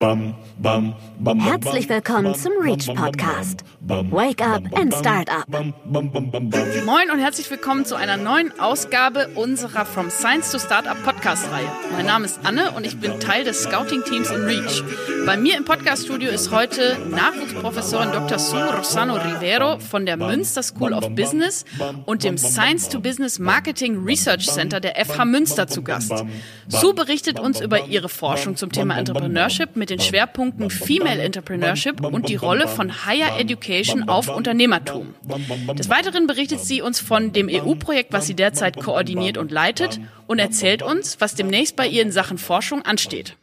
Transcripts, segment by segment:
Herzlich willkommen zum Reach Podcast. Wake up and start up. Moin und herzlich willkommen zu einer neuen Ausgabe unserer From Science to Startup Podcast Reihe. Mein Name ist Anne und ich bin Teil des Scouting Teams in Reach. Bei mir im Podcast Studio ist heute Nachwuchsprofessorin Dr. Sue Rosano Rivero von der Münster School of Business und dem Science to Business Marketing Research Center der FH Münster zu Gast. Sue berichtet uns über ihre Forschung zum Thema Entrepreneurship mit den Schwerpunkten Female Entrepreneurship und die Rolle von Higher Education auf Unternehmertum. Des Weiteren berichtet sie uns von dem EU-Projekt, was sie derzeit koordiniert und leitet und erzählt uns, was demnächst bei ihr in Sachen Forschung ansteht.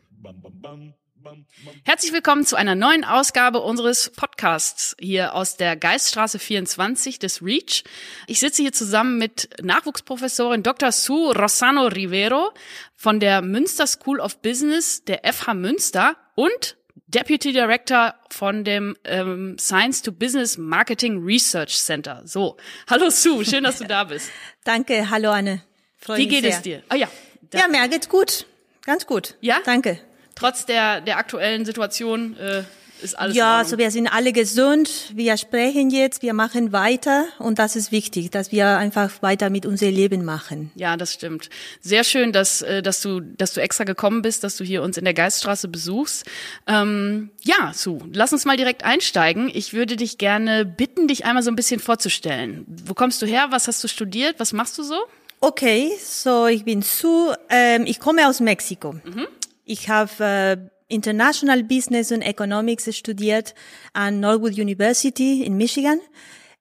Herzlich willkommen zu einer neuen Ausgabe unseres Podcasts hier aus der Geiststraße 24 des REACH. Ich sitze hier zusammen mit Nachwuchsprofessorin Dr. Sue Rossano Rivero von der Münster School of Business der FH Münster und Deputy Director von dem ähm, Science to Business Marketing Research Center. So, hallo Sue, schön, dass du da bist. Danke, hallo Anne. Freu Wie geht sehr. es dir? Ah ja. Ja, mir geht's gut. Ganz gut. Ja? Danke. Trotz der, der aktuellen Situation äh, ist alles Ja, also wir sind alle gesund. Wir sprechen jetzt, wir machen weiter und das ist wichtig, dass wir einfach weiter mit unserem Leben machen. Ja, das stimmt. Sehr schön, dass, äh, dass du, dass du extra gekommen bist, dass du hier uns in der Geiststraße besuchst. Ähm, ja, Su, lass uns mal direkt einsteigen. Ich würde dich gerne bitten, dich einmal so ein bisschen vorzustellen. Wo kommst du her? Was hast du studiert? Was machst du so? Okay, so ich bin Su. Ähm, ich komme aus Mexiko. Mhm. Ich habe äh, International Business und Economics studiert an Norwood University in Michigan.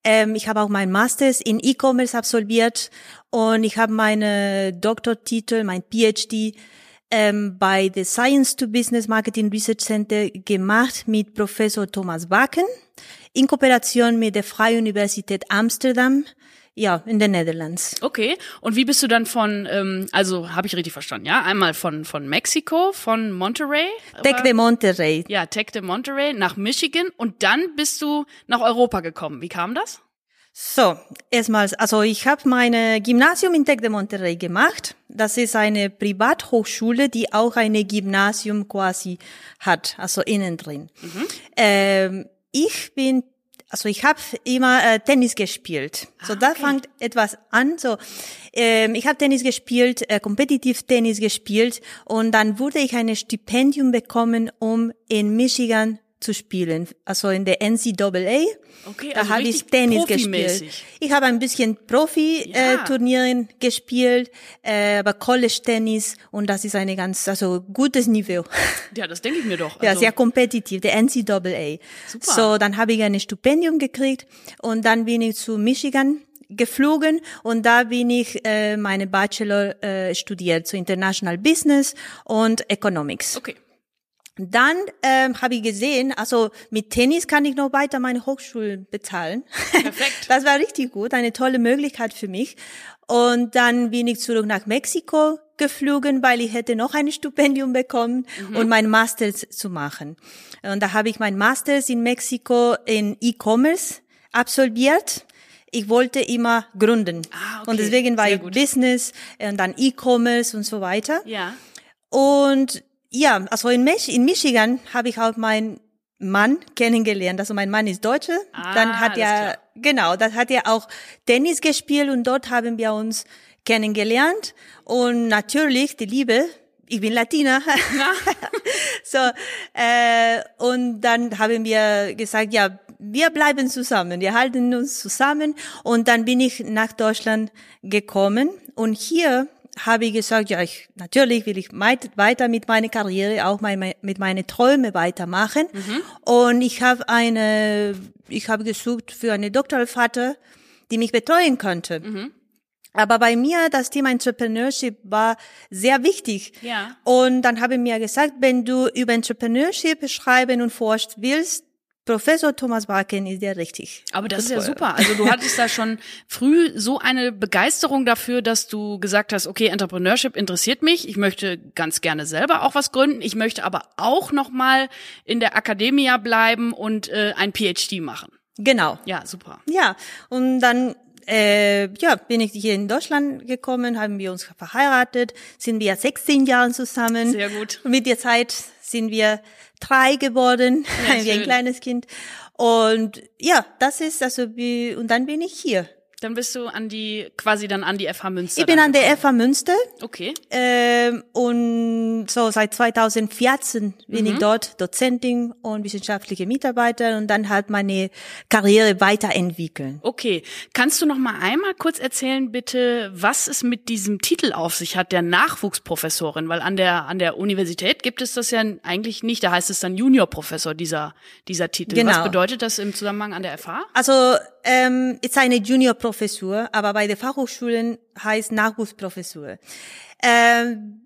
Ähm, ich habe auch meinen Masters in E-Commerce absolviert und ich habe meine Doktortitel, mein PhD ähm, bei the Science to Business Marketing Research Center gemacht mit Professor Thomas Bakken in Kooperation mit der Freie Universität Amsterdam ja, in den Netherlands. Okay. Und wie bist du dann von, ähm, also habe ich richtig verstanden, ja? Einmal von von Mexiko, von Monterrey. Tech de Monterrey. Ja, Tech de Monterrey nach Michigan und dann bist du nach Europa gekommen. Wie kam das? So, erstmals, also ich habe meine Gymnasium in Tech de Monterrey gemacht. Das ist eine Privathochschule, die auch eine Gymnasium quasi hat, also innen drin. Mhm. Ähm, ich bin also ich habe immer äh, Tennis gespielt. So ah, okay. da fängt etwas an. So ähm, ich habe Tennis gespielt, äh, kompetitiv Tennis gespielt und dann wurde ich ein Stipendium bekommen, um in Michigan zu spielen, also in der NCAA. Okay, da also habe ich Tennis gespielt. Ich habe ein bisschen Profi-Turnieren ja. gespielt, äh, aber College-Tennis und das ist eine ganz, also gutes Niveau. Ja, das denke ich mir doch. Also ja, sehr kompetitiv, der NCAA. Super. So, dann habe ich ein Stipendium gekriegt und dann bin ich zu Michigan geflogen und da bin ich äh, meine Bachelor äh, studiert, zu so International Business und Economics. Okay. Dann ähm, habe ich gesehen, also mit Tennis kann ich noch weiter meine Hochschule bezahlen. Perfekt. das war richtig gut, eine tolle Möglichkeit für mich. Und dann bin ich zurück nach Mexiko geflogen, weil ich hätte noch ein Stipendium bekommen mhm. und mein Masters zu machen. Und da habe ich mein Masters in Mexiko in E-Commerce absolviert. Ich wollte immer gründen. Ah, okay. Und deswegen war Sehr ich gut. Business und dann E-Commerce und so weiter. Ja. Und ja, also in, Mich in Michigan habe ich auch meinen Mann kennengelernt. Also mein Mann ist Deutsche. Ah, dann hat er, genau, dann hat er auch Tennis gespielt und dort haben wir uns kennengelernt. Und natürlich die Liebe. Ich bin Latina. so, äh, und dann haben wir gesagt, ja, wir bleiben zusammen, wir halten uns zusammen. Und dann bin ich nach Deutschland gekommen. Und hier habe ich gesagt, ja, ich, natürlich will ich weiter mit meiner Karriere, auch mein, mit meinen Träumen weitermachen. Mhm. Und ich habe eine, ich habe gesucht für eine Doktorvater, die mich betreuen könnte. Mhm. Aber bei mir das Thema Entrepreneurship war sehr wichtig. Ja. Und dann habe ich mir gesagt, wenn du über Entrepreneurship schreiben und forschen willst, Professor Thomas Barken ist der richtig. Aber das ist ja super. Also du hattest da schon früh so eine Begeisterung dafür, dass du gesagt hast, okay, Entrepreneurship interessiert mich. Ich möchte ganz gerne selber auch was gründen. Ich möchte aber auch noch mal in der Akademie bleiben und äh, ein PhD machen. Genau. Ja, super. Ja, und dann äh, ja, bin ich hier in Deutschland gekommen, haben wir uns verheiratet, sind wir 16 Jahre zusammen. Sehr gut. Mit der Zeit sind wir drei geworden, Ja, wie ein kleines Kind. Und ja, das ist also wie, und dann bin ich hier. Dann bist du an die, quasi dann an die FH Münster. Ich bin an der. FH Münster Okay. ähm, und so seit 2014 bin Mhm. ich dort Dozentin und wissenschaftliche Mitarbeiter und dann halt meine Karriere weiterentwickeln. Okay. Kannst du noch mal einmal kurz erzählen, bitte, was es mit diesem Titel auf sich hat, der Nachwuchsprofessorin? Weil an der, an der Universität gibt es das ja eigentlich nicht. Da heißt es dann Juniorprofessor, dieser, dieser Titel. Genau. Was bedeutet das im Zusammenhang an der FH? Also ähm, ist eine Juniorprofessur, aber bei den Fachhochschulen heißt Nachwuchsprofessur. Ähm,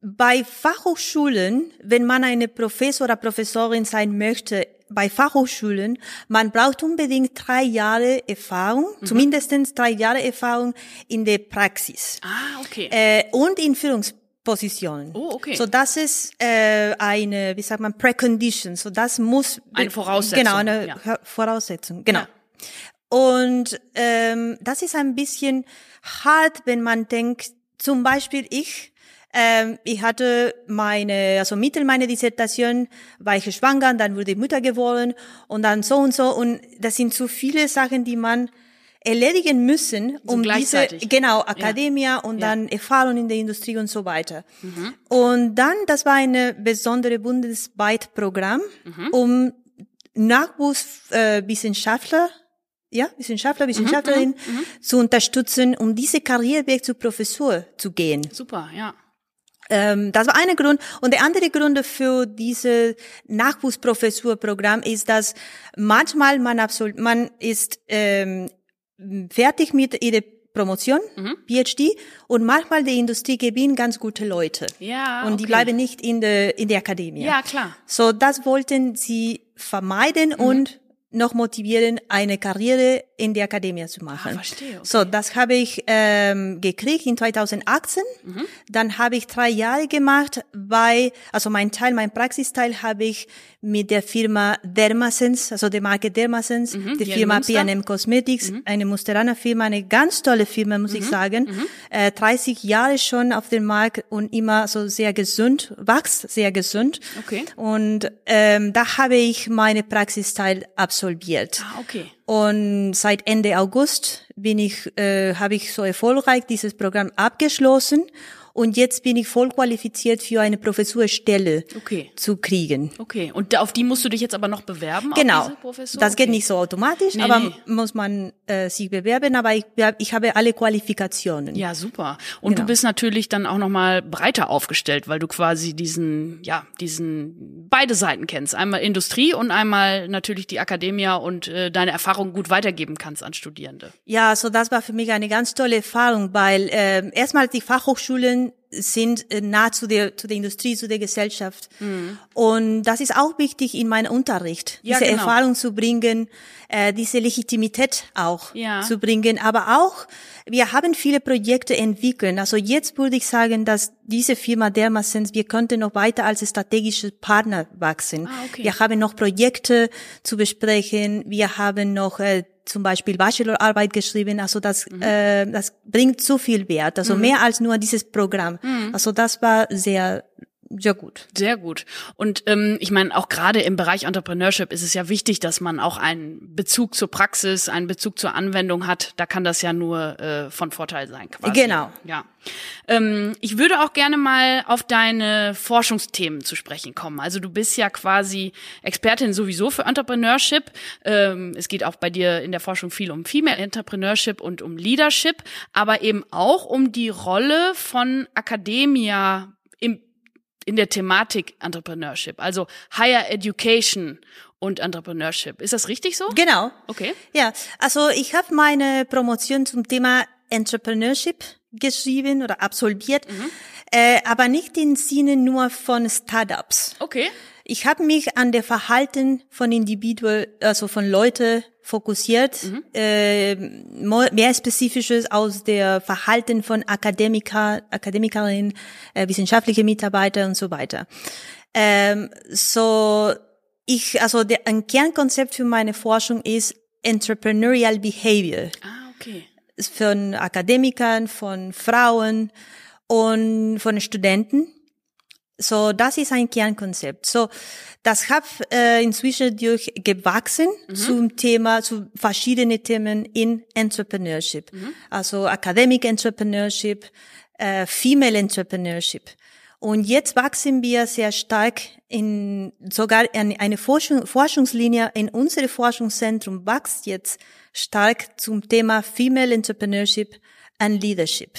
bei Fachhochschulen, wenn man eine Professor oder Professorin sein möchte, bei Fachhochschulen, man braucht unbedingt drei Jahre Erfahrung, zumindest drei Jahre Erfahrung in der Praxis Ah, okay. äh, und in Führungspositionen. Oh, okay. So das ist äh, eine, wie sagt man, Precondition. So das muss Eine Voraussetzung, Genau, eine ja. Voraussetzung. Genau. Ja. Und ähm, das ist ein bisschen hart, wenn man denkt, zum Beispiel ich, ähm, ich hatte meine, also Mittel meiner Dissertation, war ich schwanger, dann wurde ich Mutter geworden und dann so und so und das sind so viele Sachen, die man erledigen müssen, um diese, gleichzeitig. genau, Akademie und Ja. dann Erfahrung in der Industrie und so weiter. Und dann, das war eine besondere bundesweit Programm, um Nachwuchswissenschaftler, äh, ja, Wissenschaftler, Wissenschaftlerinnen zu unterstützen, um diese Karriereweg zur Professur zu gehen. Super, ja. Ähm, das war eine Grund. Und der andere Grund für diese Nachwuchsprofessurprogramm ist, dass manchmal man absolut, man ist ähm, fertig mit ihrer Promotion, PhD, und manchmal die Industrie gewinnt ganz gute Leute. Ja, Und die okay. bleiben nicht in der, in der Akademie. Ja, klar. So, das wollten sie vermeiden Mhm. und noch motivieren, eine Karriere in der Akademie zu machen. Ah, verstehe, okay. So, das habe ich ähm, gekriegt in 2018. Mhm. Dann habe ich drei Jahre gemacht bei, also mein Teil, mein Praxisteil habe ich mit der Firma Dermasense, also der Marke Dermasense, die Mhm, hier in Firma? Mhm. P&M Cosmetics, eine Musteraner Firma, eine ganz tolle Firma, muss ich sagen. Äh, 30 Jahre schon auf dem Markt und immer so sehr gesund, wächst sehr gesund. Okay. Und ähm, da habe ich meine Praxisteil absolviert. Ah, okay. Und seit Ende August bin ich, äh, habe ich so erfolgreich dieses Programm abgeschlossen und jetzt bin ich voll qualifiziert für eine Professurstelle Okay. zu kriegen. Okay. Und auf die musst du dich jetzt aber noch bewerben? Genau. Das geht Okay. nicht so automatisch, Nee, aber nee. muss man äh, sich bewerben. Aber ich, ich habe alle Qualifikationen. Ja, super. Und du Genau. bist natürlich dann auch noch mal breiter aufgestellt, weil du quasi diesen, ja, diesen beide Seiten kennst. Einmal Industrie und einmal natürlich die Akademie und äh, deine Erfahrungen gut weitergeben kannst an Studierende. Ja, so das war für mich eine ganz tolle Erfahrung, weil äh, erstmal die Fachhochschulen wenn sind äh, nah zu der zu der Industrie, zu der Gesellschaft. Und das ist auch wichtig in meinem Unterricht, Ja, diese genau. Erfahrung zu bringen, äh, diese Legitimität auch Ja. zu bringen. Aber auch, wir haben viele Projekte entwickelt. Also jetzt würde ich sagen, dass diese Firma Dermasense, wir könnten noch weiter als strategische Partner wachsen. Ah, okay. Wir haben noch Projekte zu besprechen. Wir haben noch äh, zum Beispiel Bachelorarbeit geschrieben. Also das, Mhm. äh, das bringt so viel Wert. Also mehr als nur dieses Programm. Mhm. Also das war sehr, sehr gut. Sehr gut. Und ähm, ich meine, auch gerade im Bereich Entrepreneurship ist es ja wichtig, dass man auch einen Bezug zur Praxis, einen Bezug zur Anwendung hat. Da kann das ja nur äh, von Vorteil sein. Quasi. Genau. Ja. Ähm, ich würde auch gerne mal auf deine Forschungsthemen zu sprechen kommen. Also du bist ja quasi Expertin sowieso für Entrepreneurship. Ähm, es geht auch bei dir in der Forschung viel um Female Entrepreneurship und um Leadership, aber eben auch um die Rolle von Academia in der Thematik Entrepreneurship, also Higher Education und Entrepreneurship. Ist das richtig so? Genau. Okay. Ja, also ich habe meine Promotion zum Thema Entrepreneurship geschrieben oder absolviert, Mhm. äh, aber nicht im Sinne nur von Startups. Okay. Ich habe mich an der Verhalten von Individuen, also von Leute fokussiert, äh, mo- mehr spezifisches aus der Verhalten von Akademiker, Akademikerinnen, äh, wissenschaftliche Mitarbeiter und so weiter. Ähm, so ich, also der, ein Kernkonzept für meine Forschung ist Entrepreneurial Behavior. Ah, okay. Von Akademikern, von Frauen und von Studenten. So, das ist ein Kernkonzept. So, das hat äh, inzwischen durchgewachsen mhm. zum Thema, zu verschiedenen Themen in Entrepreneurship. Mhm. Also Academic Entrepreneurship, äh, Female Entrepreneurship. Und jetzt wachsen wir sehr stark in sogar eine Forschung, Forschungslinie in unserem Forschungszentrum wächst jetzt stark zum Thema Female Entrepreneurship and Leadership.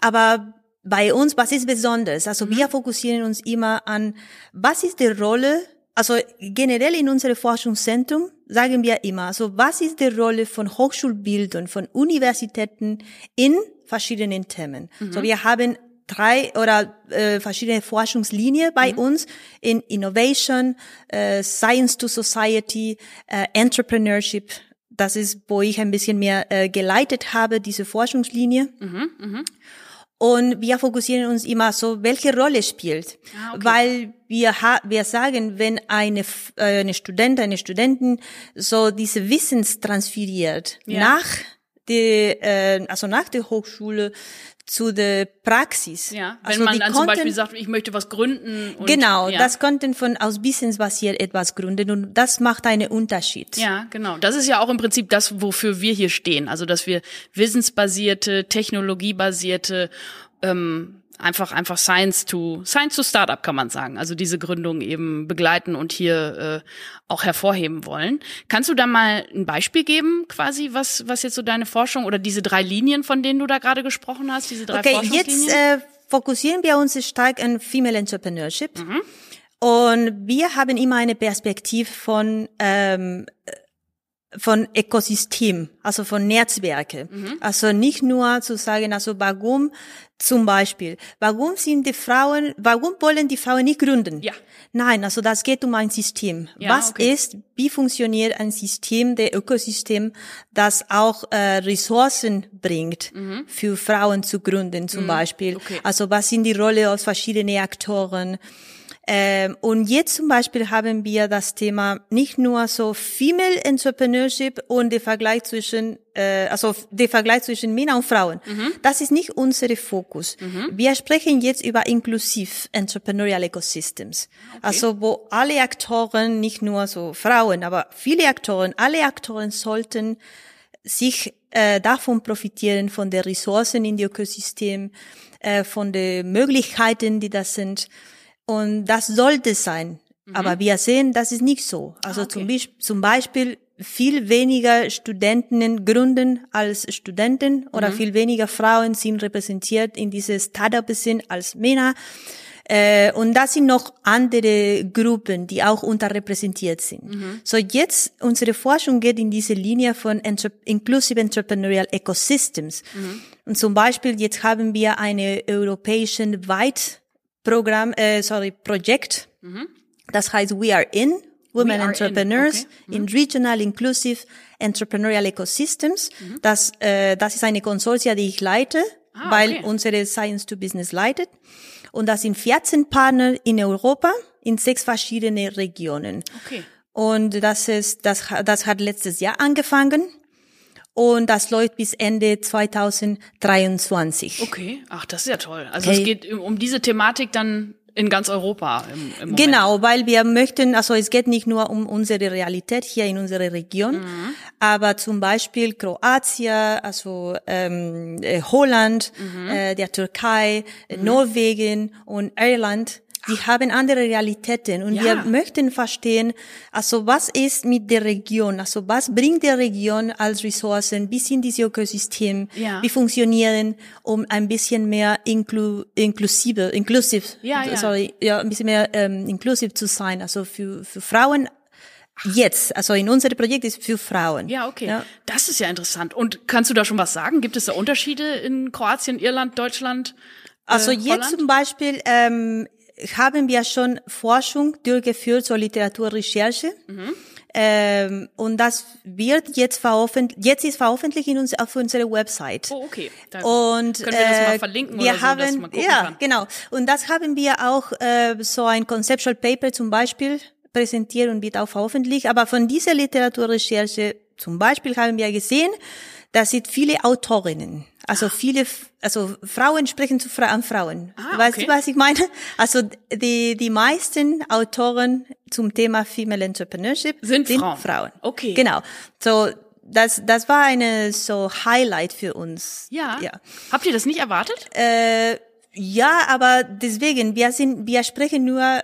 Aber bei uns, was ist besonders? Also mhm. wir fokussieren uns immer an, was ist die Rolle, also generell in unserem Forschungszentrum sagen wir immer, also was ist die Rolle von Hochschulbildung, von Universitäten in verschiedenen Themen? Mhm. So wir haben drei oder äh, verschiedene Forschungslinien bei mhm. uns in Innovation, äh, Science to Society, äh, Entrepreneurship. Das ist, wo ich ein bisschen mehr äh, geleitet habe, diese Forschungslinie. Mhm, mh. Und wir fokussieren uns immer so, welche Rolle spielt. Ah, okay. Weil wir, ha wir sagen, wenn eine, äh, eine Student, eine Studentin so diese Wissens transferiert ja. nach die, äh, also nach der Hochschule zu der Praxis. Ja, wenn also man dann zum Beispiel sagt, ich möchte was gründen. Und, genau, ja. das konnten von aus Wissensbasiert etwas gründen und das macht einen Unterschied. Ja, genau. Das ist ja auch im Prinzip das, wofür wir hier stehen. Also, dass wir wissensbasierte, technologiebasierte ähm, einfach einfach Science to Science to Startup kann man sagen. Also diese Gründung eben begleiten und hier äh, auch hervorheben wollen. Kannst du da mal ein Beispiel geben, quasi was was jetzt so deine Forschung oder diese drei Linien, von denen du da gerade gesprochen hast, diese drei okay, Forschungslinien? jetzt äh, fokussieren wir uns stark an Female Entrepreneurship. Mhm. Und wir haben immer eine Perspektive von ähm, von Ökosystem, also von Netzwerke. Mhm. Also nicht nur zu sagen, also warum zum Beispiel, warum sind die Frauen, warum wollen die Frauen nicht gründen? Ja. Nein, also das geht um ein System. Ja, Was okay. ist, wie funktioniert ein System, der Ökosystem, das auch äh, Ressourcen bringt, mhm. für Frauen zu gründen zum mhm. Beispiel? Okay. Also was sind die Rolle aus verschiedenen Aktoren? Ähm, und jetzt zum Beispiel haben wir das Thema nicht nur so Female Entrepreneurship und der Vergleich zwischen, äh, also der Vergleich zwischen Männern und Frauen. Mhm. Das ist nicht unser Fokus. Mhm. Wir sprechen jetzt über inklusiv Entrepreneurial Ecosystems. Okay. Also wo alle Aktoren, nicht nur so Frauen, aber viele Aktoren, alle Aktoren sollten sich äh, davon profitieren, von den Ressourcen in die Ökosystem, äh, von den Möglichkeiten, die das sind. Und das sollte sein. Mhm. Aber wir sehen, das ist nicht so. Also ah, okay. zum, zum, Beispiel viel weniger Studentinnen gründen als Studenten oder mhm. viel weniger Frauen sind repräsentiert in diese Startup sind als Männer. Äh, und das sind noch andere Gruppen, die auch unterrepräsentiert sind. Mhm. So jetzt, unsere Forschung geht in diese Linie von Entre Inclusive Entrepreneurial Ecosystems. Mhm. Und zum Beispiel jetzt haben wir eine europäischen weit Programm, äh, sorry, Projekt. Mhm. Das heißt We Are In, Women Entrepreneurs in, okay. in, mhm. Regional Inclusive Entrepreneurial Ecosystems. Mhm. Das, äh, das ist eine Konsortia, die ich leite, ah, weil okay. unsere Science to Business leitet. Und das sind 14 Partner in Europa in sechs verschiedene Regionen. Okay. Und das ist, das, das hat letztes Jahr angefangen und das läuft bis Ende 2023. Okay, ach, das ist ja toll. Also okay. es geht um diese Thematik dann in ganz Europa im, im Genau, weil wir möchten, also es geht nicht nur um unsere Realität hier in unserer Region, mhm. aber zum Beispiel Kroatien, also ähm, äh, Holland, mhm. äh, der Türkei, mhm. Norwegen und Irland die haben andere Realitäten und ja. wir möchten verstehen, also was ist mit der Region, also was bringt der Region als Ressourcen, wie sind diese Ökosysteme, ja. wie funktionieren, um ein bisschen mehr inklu inklusive, inklusiv, ja, ja. sorry, ja, ein bisschen mehr ähm, inklusiv zu sein, also für, für Frauen Jetzt, also in unserem Projekt ist für Frauen. Ja, okay. Ja. Das ist ja interessant. Und kannst du da schon was sagen? Gibt es da Unterschiede in Kroatien, Irland, Deutschland? Also äh, jetzt zum Beispiel ähm, haben wir schon Forschung durchgeführt zur Literaturrecherche. Mhm. Ähm, und das wird jetzt veröffentlicht, jetzt ist veröffentlicht in uns, auf unserer Website. Oh, okay. Dann und können wir das mal äh, verlinken wir oder so, haben, dass man gucken ja, kann. genau. Und das haben wir auch äh, so ein Conceptual Paper zum Beispiel präsentiert und wird auch veröffentlicht. Aber von dieser Literaturrecherche zum Beispiel haben wir gesehen, da sind viele Autorinnen. Also Ah. viele, also Frauen sprechen zu Fra an Frauen. Ah, weißt okay. du, was ich meine? Also die, die meisten Autoren zum Thema Female Entrepreneurship Sind Frauen. Okay. Genau. So, das, das war eine so Highlight für uns. Ja. Ja. Habt ihr das nicht erwartet? Äh, ja, aber deswegen, wir sind, wir sprechen nur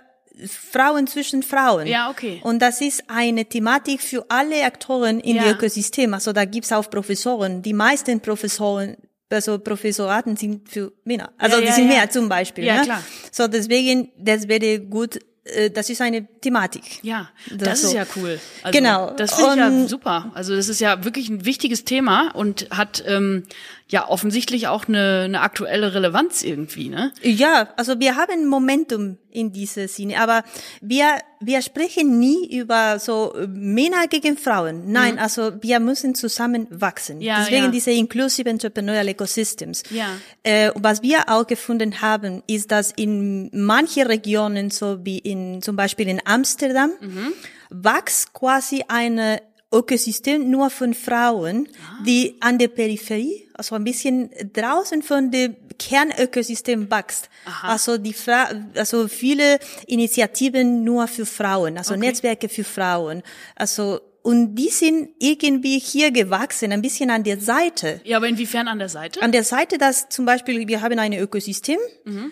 Frauen zwischen Frauen. Ja, okay. Und das ist eine Thematik für alle Aktoren in Ja. dem Ökosystem. Also da gibt's auch Professoren. Die meisten Professoren, also Professoraten sind für Männer. Also Ja, die ja, sind ja. mehr zum Beispiel. Ja, ne? klar. So deswegen, das wäre gut. äh, Das ist eine Thematik. Ja, das, Das ist so. ja cool. Also, Genau. Das finde ich ja super. Also das ist ja wirklich ein wichtiges Thema und hat ähm, ja offensichtlich auch eine, eine aktuelle Relevanz irgendwie, ne? Ja, also wir haben Momentum in dieser Sinne, aber wir, wir sprechen nie über so äh, Männer gegen Frauen. Nein, also wir müssen zusammen wachsen. Mhm. Ja, Deswegen ja. diese Inclusive Entrepreneurial Ecosystems. Ja. Äh, was wir auch gefunden haben, ist, dass in manche Regionen, so wie in, zum Beispiel in Amsterdam, Mhm. wächst quasi eine Ökosystem nur von Frauen, Ah. die an der Peripherie, also ein bisschen draußen von dem Kernökosystem wächst. Also die Fra also viele Initiativen nur für Frauen, also Netzwerke für Frauen. Also und die sind irgendwie hier gewachsen, ein bisschen an der Seite. Ja, aber inwiefern an der Seite? An der Seite, dass zum Beispiel wir haben ein Ökosystem, Mhm.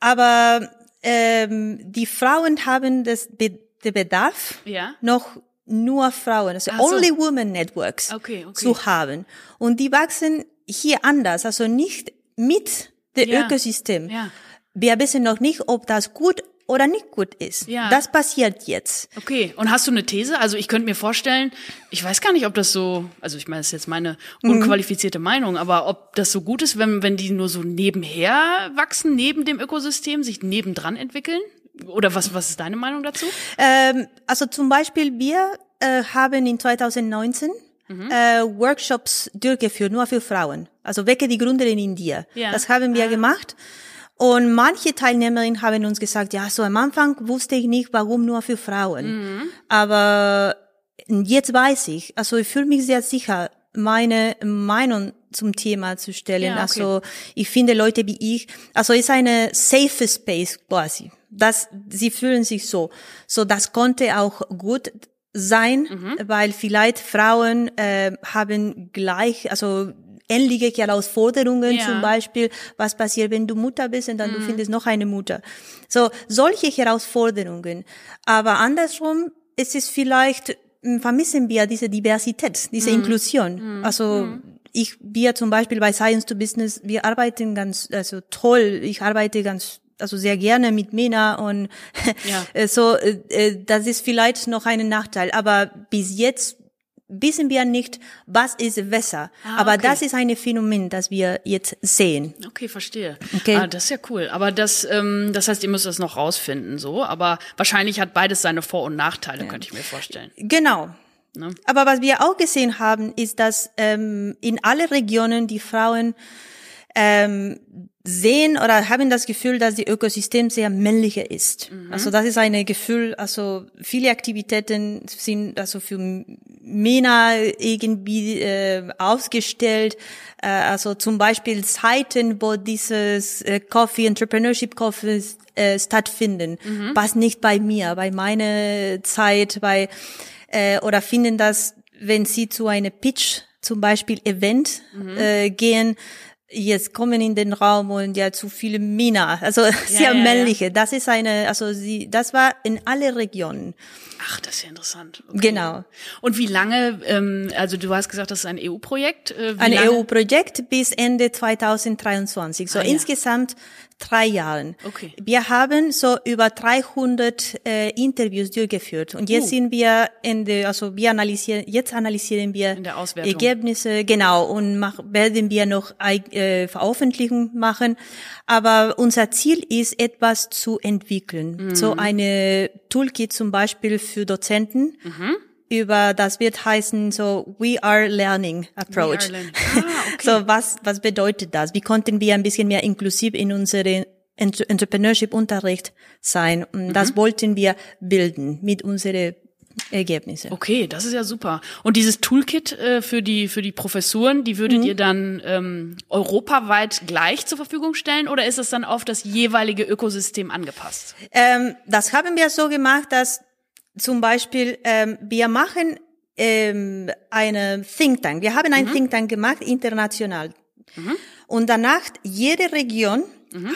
aber ähm, die Frauen haben das den Bedarf Ja. noch nur Frauen, also so. Only Women Networks Okay, okay. zu haben. Und die wachsen hier anders, also nicht mit dem Ja. Ökosystem. Ja. Wir wissen noch nicht, ob das gut oder nicht gut ist. Ja. Das passiert jetzt. Okay, und hast du eine These? Also ich könnte mir vorstellen, ich weiß gar nicht, ob das so, also ich meine, das ist jetzt meine Mhm. unqualifizierte Meinung, aber ob das so gut ist, wenn, wenn die nur so nebenher wachsen, neben dem Ökosystem, sich nebendran entwickeln? Oder was, was ist deine Meinung dazu? Ähm, also zum Beispiel, wir äh, haben in 2019 Mhm. äh, Workshops durchgeführt, nur für Frauen. Also Wecke die Gründerin in dir. Ja. Das haben wir gemacht. Und manche Teilnehmerinnen haben uns gesagt, ja, so am Anfang wusste ich nicht, warum nur für Frauen. Mhm. Aber jetzt weiß ich, also ich fühle mich sehr sicher, meine Meinung zum Thema zu stellen. Ja, okay. Also ich finde Leute wie ich, also ist eine safe space quasi. Das, sie fühlen sich so. So, das konnte auch gut sein, Mhm. weil vielleicht Frauen äh, haben gleich, also ähnliche Herausforderungen Ja. zum Beispiel, was passiert, wenn du Mutter bist und dann du findest noch eine Mutter. So, solche Herausforderungen. Aber andersrum ist es vielleicht, mh, vermissen wir diese Diversität, diese Inklusion. Also, ich, wir zum Beispiel bei Science to Business, wir arbeiten ganz, also toll, ich arbeite ganz also sehr gerne mit Männern und Ja. äh, so, äh, äh, das ist vielleicht noch ein Nachteil. Aber bis jetzt wissen wir nicht, was ist besser. Ah, Aber okay. das ist ein Phänomen, das wir jetzt sehen. Okay, verstehe. Okay. Ah, das ist ja cool. Aber das, ähm, das heißt, ihr müsst das noch rausfinden, so. Aber wahrscheinlich hat beides seine Vor- und Nachteile, könnte ich mir vorstellen. Genau. Ne? Aber was wir auch gesehen haben, ist, dass ähm, in alle Regionen die Frauen ähm, sehen oder haben das Gefühl, dass die Ökosystem sehr männlicher ist. Also das ist ein Gefühl, also viele Aktivitäten sind also für Männer irgendwie äh, ausgestellt. Äh, also zum Beispiel Zeiten, wo dieses äh, Coffee, Entrepreneurship Coffee äh, stattfinden, passt nicht bei mir, bei meiner Zeit, bei äh, oder finden das, wenn sie zu einer Pitch zum Beispiel Event äh, gehen, jetzt kommen in den Raum und ja zu viele Männer, also sehr ja, ja. männliche. Das ist eine, also sie, das war in alle Regionen. Ach, das ist ja interessant. Okay. Genau. Und wie lange, ähm, also du hast gesagt, das ist ein EU-Projekt. Äh, Ein? EU-Projekt bis Ende 2023, so Ah, ja. insgesamt drei Jahren. Okay. Wir haben so über 300 äh, Interviews durchgeführt und jetzt Uh. sind wir in der, also wir analysieren, jetzt analysieren wir. Ergebnisse, genau, und mach, werden wir noch äh, Veröffentlichung machen. Aber unser Ziel ist, etwas zu entwickeln. Mhm. So eine Toolkit zum Beispiel für Dozenten. Mhm. Über, das wird heißen so We are Learning Approach. Are learning. Ah, okay. So was, was bedeutet das? Wie konnten wir ein bisschen mehr inklusiv in unsere Entre- Entrepreneurship-Unterricht sein? Und Mhm. das wollten wir bilden mit unseren Ergebnisse. Okay, das ist ja super. Und dieses Toolkit äh, für die für die Professuren, die würdet ihr dann ähm, europaweit gleich zur Verfügung stellen oder ist es dann auf das jeweilige Ökosystem angepasst? Ähm, das haben wir so gemacht, dass zum Beispiel ähm, wir machen ähm, eine Think Tank. Wir haben einen Think Tank gemacht international. Und danach jede Region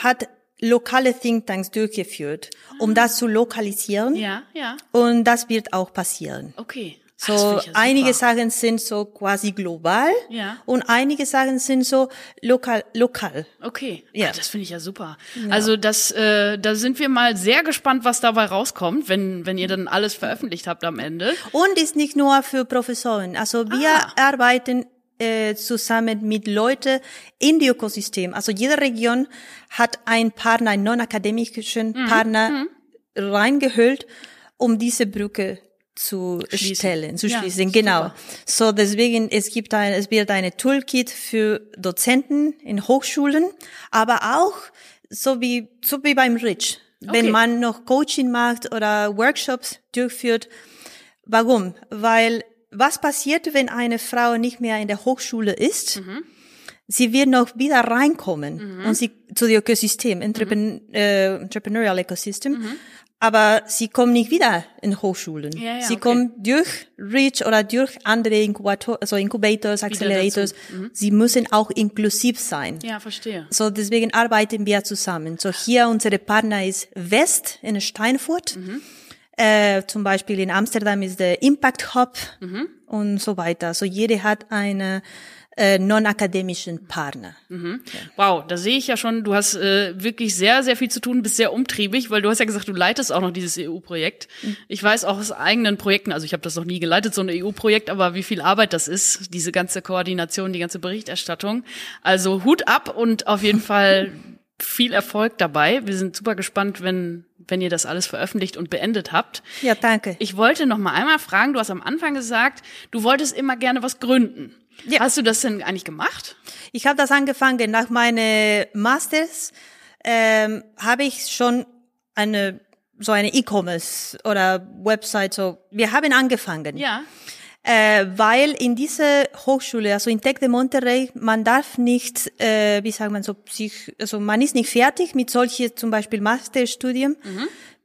hat lokale Think Tanks durchgeführt, um das zu lokalisieren. Ja, ja. Und das wird auch passieren. Okay. Ah, So ja einige. Sachen sind so quasi global Ja. und einige Sachen sind so lokal lokal. Okay, Ja. ja. das finde ich ja super. Also das, äh, da sind wir mal sehr gespannt, was dabei rauskommt, wenn wenn ihr dann alles veröffentlicht habt am Ende. Und ist nicht nur für Professoren. Also wir Ah. arbeiten äh, zusammen mit Leuten in die Ökosystem. Also jede Region hat einen Partner, einen non-akademischen Mhm. Partner reingehüllt, um diese Brücke zu Schließen. stellen, zu Ja, schließen. Genau. super. So deswegen es gibt ein, es wird eine Toolkit für Dozenten in Hochschulen, aber auch so wie so wie beim Rich, wenn Okay. man noch Coaching macht oder Workshops durchführt. Warum? Weil was passiert, wenn eine Frau nicht mehr in der Hochschule ist? Sie wird noch wieder reinkommen und sie zu dem Ökosystem, Entrepren äh, Entrepreneurial Ecosystem. Aber sie kommt nicht wieder in Hochschulen. Ja, ja, sie okay. kommt durch Reach oder durch andere Inkubator, also Incubators, Accelerators. Sie müssen auch inklusiv sein. Ja, verstehe. So, deswegen arbeiten wir zusammen. So, hier unsere Partner ist West in Steinfurt. Äh, zum Beispiel in Amsterdam ist der Impact Hub und so weiter. So, jede hat einen äh, non-akademischen Partner. Wow, da sehe ich ja schon, du hast äh, wirklich sehr, sehr viel zu tun, bist sehr umtriebig, weil du hast ja gesagt, du leitest auch noch dieses EU-Projekt. Ich weiß auch aus eigenen Projekten, also ich habe das noch nie geleitet, so ein EU-Projekt, aber wie viel Arbeit das ist, diese ganze Koordination, die ganze Berichterstattung. Also Hut ab und auf jeden Fall viel Erfolg dabei. Wir sind super gespannt, wenn, wenn ihr das alles veröffentlicht und beendet habt. Ja, danke. Ich wollte noch mal einmal fragen, du hast am Anfang gesagt, du wolltest immer gerne was gründen. Ja. Hast du das denn eigentlich gemacht? Ich habe das angefangen nach meiner Masters. Ähm, habe ich schon eine so eine E-Commerce oder Website so. Wir haben angefangen. Ja. Äh, weil in dieser Hochschule, also in Tec de Monterrey, man darf nicht, äh, wie sagt man so, sich, also man ist nicht fertig mit solchen zum Beispiel Masterstudium,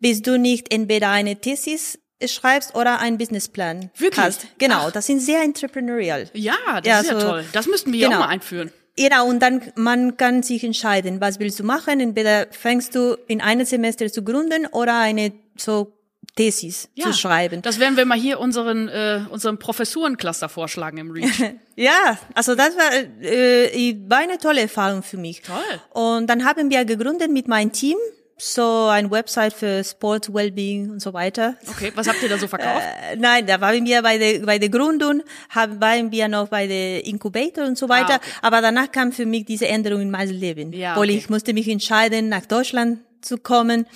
bis du nicht entweder eine Thesis schreibst oder einen Businessplan Wirklich? hast. Genau, Ach. das sind sehr entrepreneurial. Ja, das Ja, ist ja so- toll. Das müssten wir ja genau. auch mal einführen. Genau, und dann man kann sich entscheiden, was willst du machen. Entweder fängst du in einem Semester zu gründen oder eine so Thesis Ja, zu schreiben. Das werden wir mal hier unseren, äh, unserem Professurencluster vorschlagen im Reach. Ja, also das war, äh, war eine tolle Erfahrung für mich. Toll. Und dann haben wir gegründet mit meinem Team so ein Website für Sport, Wellbeing und so weiter. Okay, was habt ihr da so verkauft? Äh, nein, da waren wir bei der, bei der Gründung, haben, waren wir noch bei der Incubator und so weiter. Ah, okay. Aber danach kam für mich diese Änderung in meinem Leben. Ja, Weil okay. ich musste mich entscheiden, nach Deutschland zu kommen.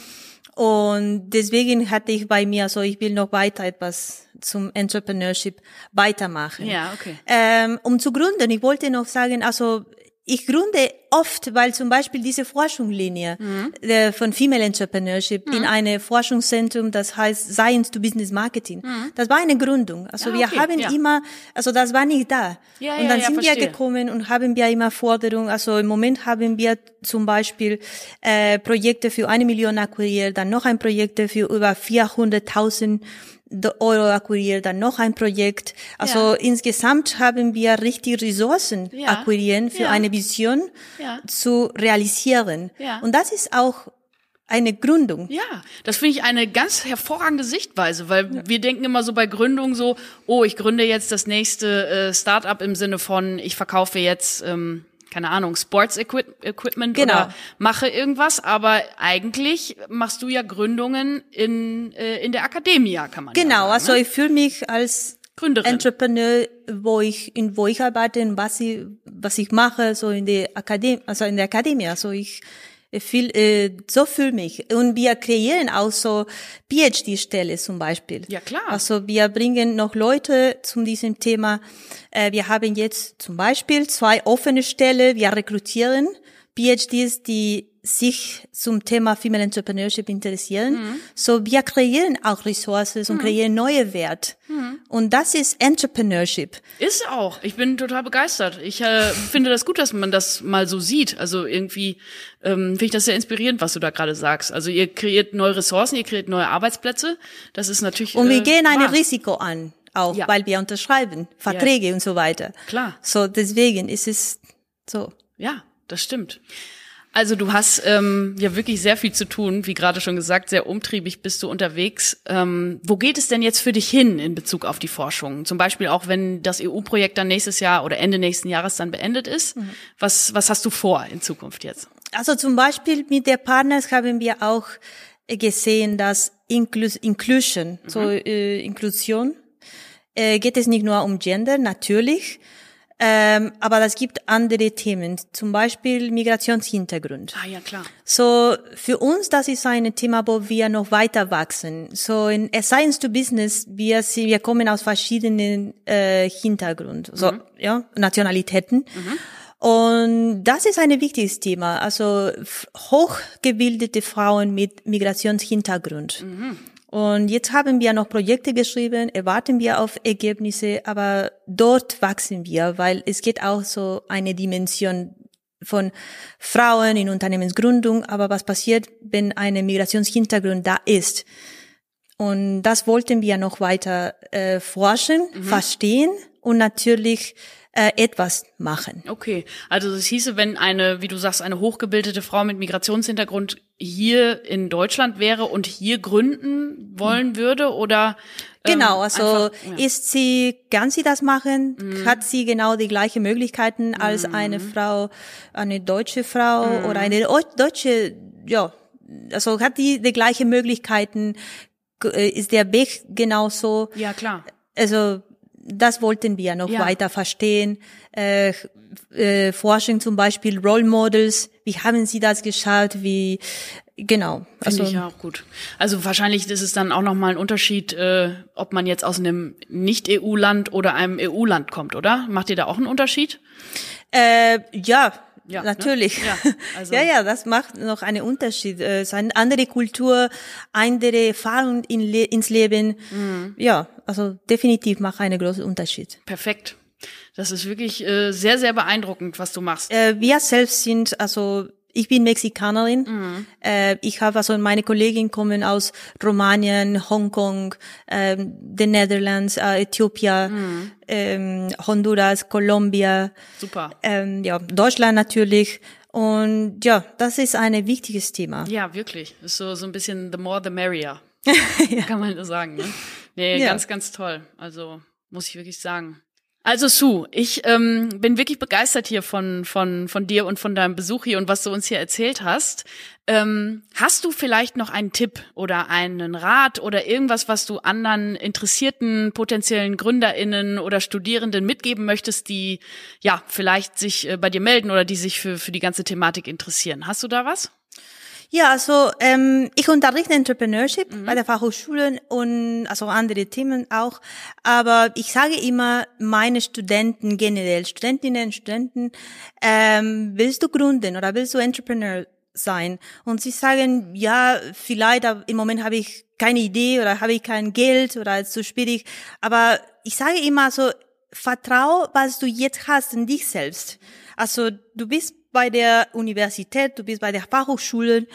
Und deswegen hatte ich bei mir so, ich will noch weiter etwas zum Entrepreneurship weitermachen. Ja, okay. Ähm, um zu gründen, ich wollte noch sagen, also ich gründe oft, weil zum Beispiel diese Forschungslinie Mhm. äh, von Female Entrepreneurship in eine Forschungszentrum, das heißt Science to Business Marketing. Das war eine Gründung. Also Ah, wir okay, haben ja. immer, also das war nicht da. Ja, und ja, dann ja, sind wir verstehe. gekommen und haben wir immer Forderungen. Also im Moment haben wir zum Beispiel äh, Projekte für eine Million akquiriert, dann noch ein Projekt für über 400.000 Euro akquiriert, dann noch ein Projekt. Also Ja. insgesamt haben wir richtig Ressourcen Ja. akquirieren für Ja. eine Vision Ja. zu realisieren. Ja. Und das ist auch eine Gründung. Ja, das finde ich eine ganz hervorragende Sichtweise, weil wir denken immer so bei Gründung so, oh, ich gründe jetzt das nächste äh, Startup im Sinne von, ich verkaufe jetzt, ähm, keine Ahnung, Sports Equip Equipment Genau. oder mache irgendwas, aber eigentlich machst du ja Gründungen in, äh, in der Akademie, kann man ja Genau, sagen, also ne? ich fühle mich als Gründerin. Entrepreneur, wo ich in wo ich arbeite und was ich was ich mache, so in der Akademie, also in der Akademie. Also ich viel äh, so fühle mich und wir kreieren auch so PhD-Stelle zum Beispiel. Ja, klar. Also wir bringen noch Leute zu diesem Thema. Äh, wir haben jetzt zum Beispiel zwei offene Stellen. Wir rekrutieren PhDs, die sich zum Thema Female Entrepreneurship interessieren. Mhm. So, wir kreieren auch Ressourcen und mhm. kreieren neue Wert. Mhm. Und das ist Entrepreneurship. Ist auch. Ich bin total begeistert. Ich äh, finde das gut, dass man das mal so sieht. Also irgendwie ähm, finde ich das sehr inspirierend, was du da gerade sagst. Also ihr kreiert neue Ressourcen, ihr kreiert neue Arbeitsplätze. Das ist natürlich. Und wir äh, gehen ein Risiko an auch, ja. weil wir unterschreiben, Verträge ja. und so weiter. Klar. So, deswegen ist es so. Ja, das stimmt. Also du hast ähm, ja wirklich sehr viel zu tun, wie gerade schon gesagt, sehr umtriebig bist du unterwegs. Ähm, wo geht es denn jetzt für dich hin in Bezug auf die Forschung? Zum Beispiel auch, wenn das EU-Projekt dann nächstes Jahr oder Ende nächsten Jahres dann beendet ist. Mhm. Was, was hast du vor in Zukunft jetzt? Also zum Beispiel mit der Partners haben wir auch gesehen, dass Inclus Inclusion, mhm. so äh, Inklusion, äh, geht es nicht nur um Gender, natürlich, ähm, aber das gibt andere Themen, zum Beispiel Migrationshintergrund. Ah ja, klar. So, für uns, das ist ein Thema, wo wir noch weiter wachsen. So, in Science to Business, wir, wir kommen aus verschiedenen äh, Hintergrund, so, mhm. ja, Nationalitäten. Mhm. Und das ist ein wichtiges Thema. Also hochgebildete Frauen mit Migrationshintergrund. Mhm. Und jetzt haben wir noch Projekte geschrieben, erwarten wir auf Ergebnisse, aber dort wachsen wir, weil es geht auch so eine Dimension von Frauen in Unternehmensgründung, aber was passiert, wenn ein Migrationshintergrund da ist? Und das wollten wir noch weiter äh, forschen, mhm. verstehen und natürlich äh, etwas machen. Okay, also das hieße, wenn eine, wie du sagst, eine hochgebildete Frau mit Migrationshintergrund hier in Deutschland wäre und hier gründen wollen würde oder ähm, Genau, also einfach, ja. ist sie, kann sie das machen? Mhm. Hat sie genau die gleichen Möglichkeiten als mhm. eine Frau, eine deutsche Frau mhm. oder eine deutsche, ja, also hat die die gleichen Möglichkeiten? Äh, ist der Weg genauso? Ja, klar. Also das wollten wir noch ja. weiter verstehen. Äh, äh, Forschung zum Beispiel, Role Models, wie haben Sie das geschaut? Wie genau? Finde also, ich auch gut. Also wahrscheinlich ist es dann auch noch mal ein Unterschied, äh, ob man jetzt aus einem Nicht-EU-Land oder einem EU-Land kommt, oder? Macht ihr da auch einen Unterschied? Äh, ja, ja, ne? natürlich. Ne? Ja, also. ja, ja, das macht noch einen Unterschied. Äh, es ist eine andere Kultur, andere Erfahrung in Le ins Leben. Mhm. Ja, also definitiv macht einen großen Unterschied. Perfekt. Das ist wirklich äh, sehr, sehr beeindruckend, was du machst. Äh, wir selbst sind also ich bin Mexikanerin. Mhm. Äh, ich habe also meine Kolleginnen kommen aus Rumänien, Hongkong, äh, den Netherlands, äh, Äthiopien, mhm. ähm, Honduras, Kolumbien. Super. Ähm, ja, Deutschland natürlich. Und ja, das ist ein wichtiges Thema. Ja, wirklich. Ist so so ein bisschen the more the merrier. ja. Kann man so sagen. Ne? Nee, ja. ganz, ganz toll. Also muss ich wirklich sagen. Also Sue, ich ähm, bin wirklich begeistert hier von, von, von dir und von deinem Besuch hier und was du uns hier erzählt hast. Ähm, hast du vielleicht noch einen Tipp oder einen Rat oder irgendwas, was du anderen interessierten potenziellen GründerInnen oder Studierenden mitgeben möchtest, die ja vielleicht sich äh, bei dir melden oder die sich für, für die ganze Thematik interessieren? Hast du da was? Ja, also ähm, ich unterrichte Entrepreneurship mhm. bei der Fachhochschule und also andere Themen auch. Aber ich sage immer meine Studenten generell, Studentinnen, Studenten, ähm, willst du gründen oder willst du Entrepreneur sein? Und sie sagen, ja, vielleicht aber im Moment habe ich keine Idee oder habe ich kein Geld oder ist zu schwierig. Aber ich sage immer so, vertrau, was du jetzt hast in dich selbst. Also du bist bei der Universität, du bist bei der Fachhochschule,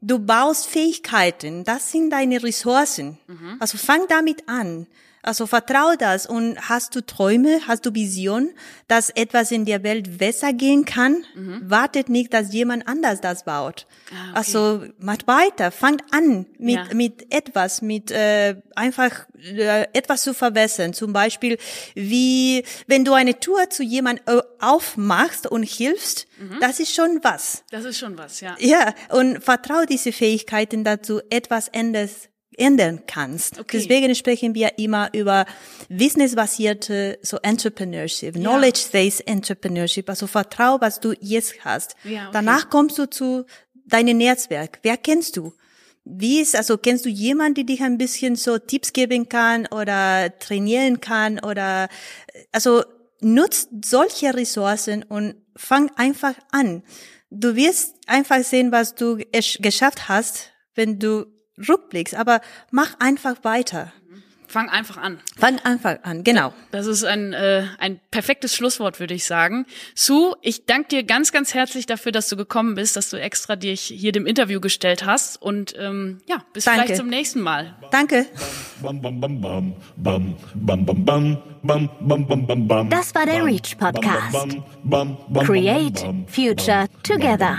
du baust Fähigkeiten, das sind deine Ressourcen. Mhm. Also fang damit an. Also vertrau das und hast du Träume, hast du Vision, dass etwas in der Welt besser gehen kann, mhm. wartet nicht, dass jemand anders das baut. Ah, okay. Also macht weiter, fangt an mit ja. mit etwas, mit äh, einfach äh, etwas zu verbessern. Zum Beispiel wie wenn du eine Tour zu jemand äh, aufmachst und hilfst, mhm. das ist schon was. Das ist schon was, ja. Ja und vertrau diese Fähigkeiten dazu, etwas änders ändern kannst. Okay. Deswegen sprechen wir immer über wissensbasierte so Entrepreneurship, ja. Knowledge-based Entrepreneurship, also vertrau, was du jetzt hast. Ja, okay. Danach kommst du zu deinem Netzwerk. Wer kennst du? Wie ist, also kennst du jemanden, der dich ein bisschen so Tipps geben kann oder trainieren kann oder, also nutzt solche Ressourcen und fang einfach an. Du wirst einfach sehen, was du geschafft hast, wenn du rückblickst. Aber mach einfach weiter. Fang einfach an. Fang einfach an, genau. Das ist ein, äh, ein perfektes Schlusswort, würde ich sagen. Sue, ich danke dir ganz, ganz herzlich dafür, dass du gekommen bist, dass du extra dich hier dem Interview gestellt hast. Und ähm, ja, bis danke. vielleicht zum nächsten Mal. Danke. Das war der Reach Podcast. Create Future Together.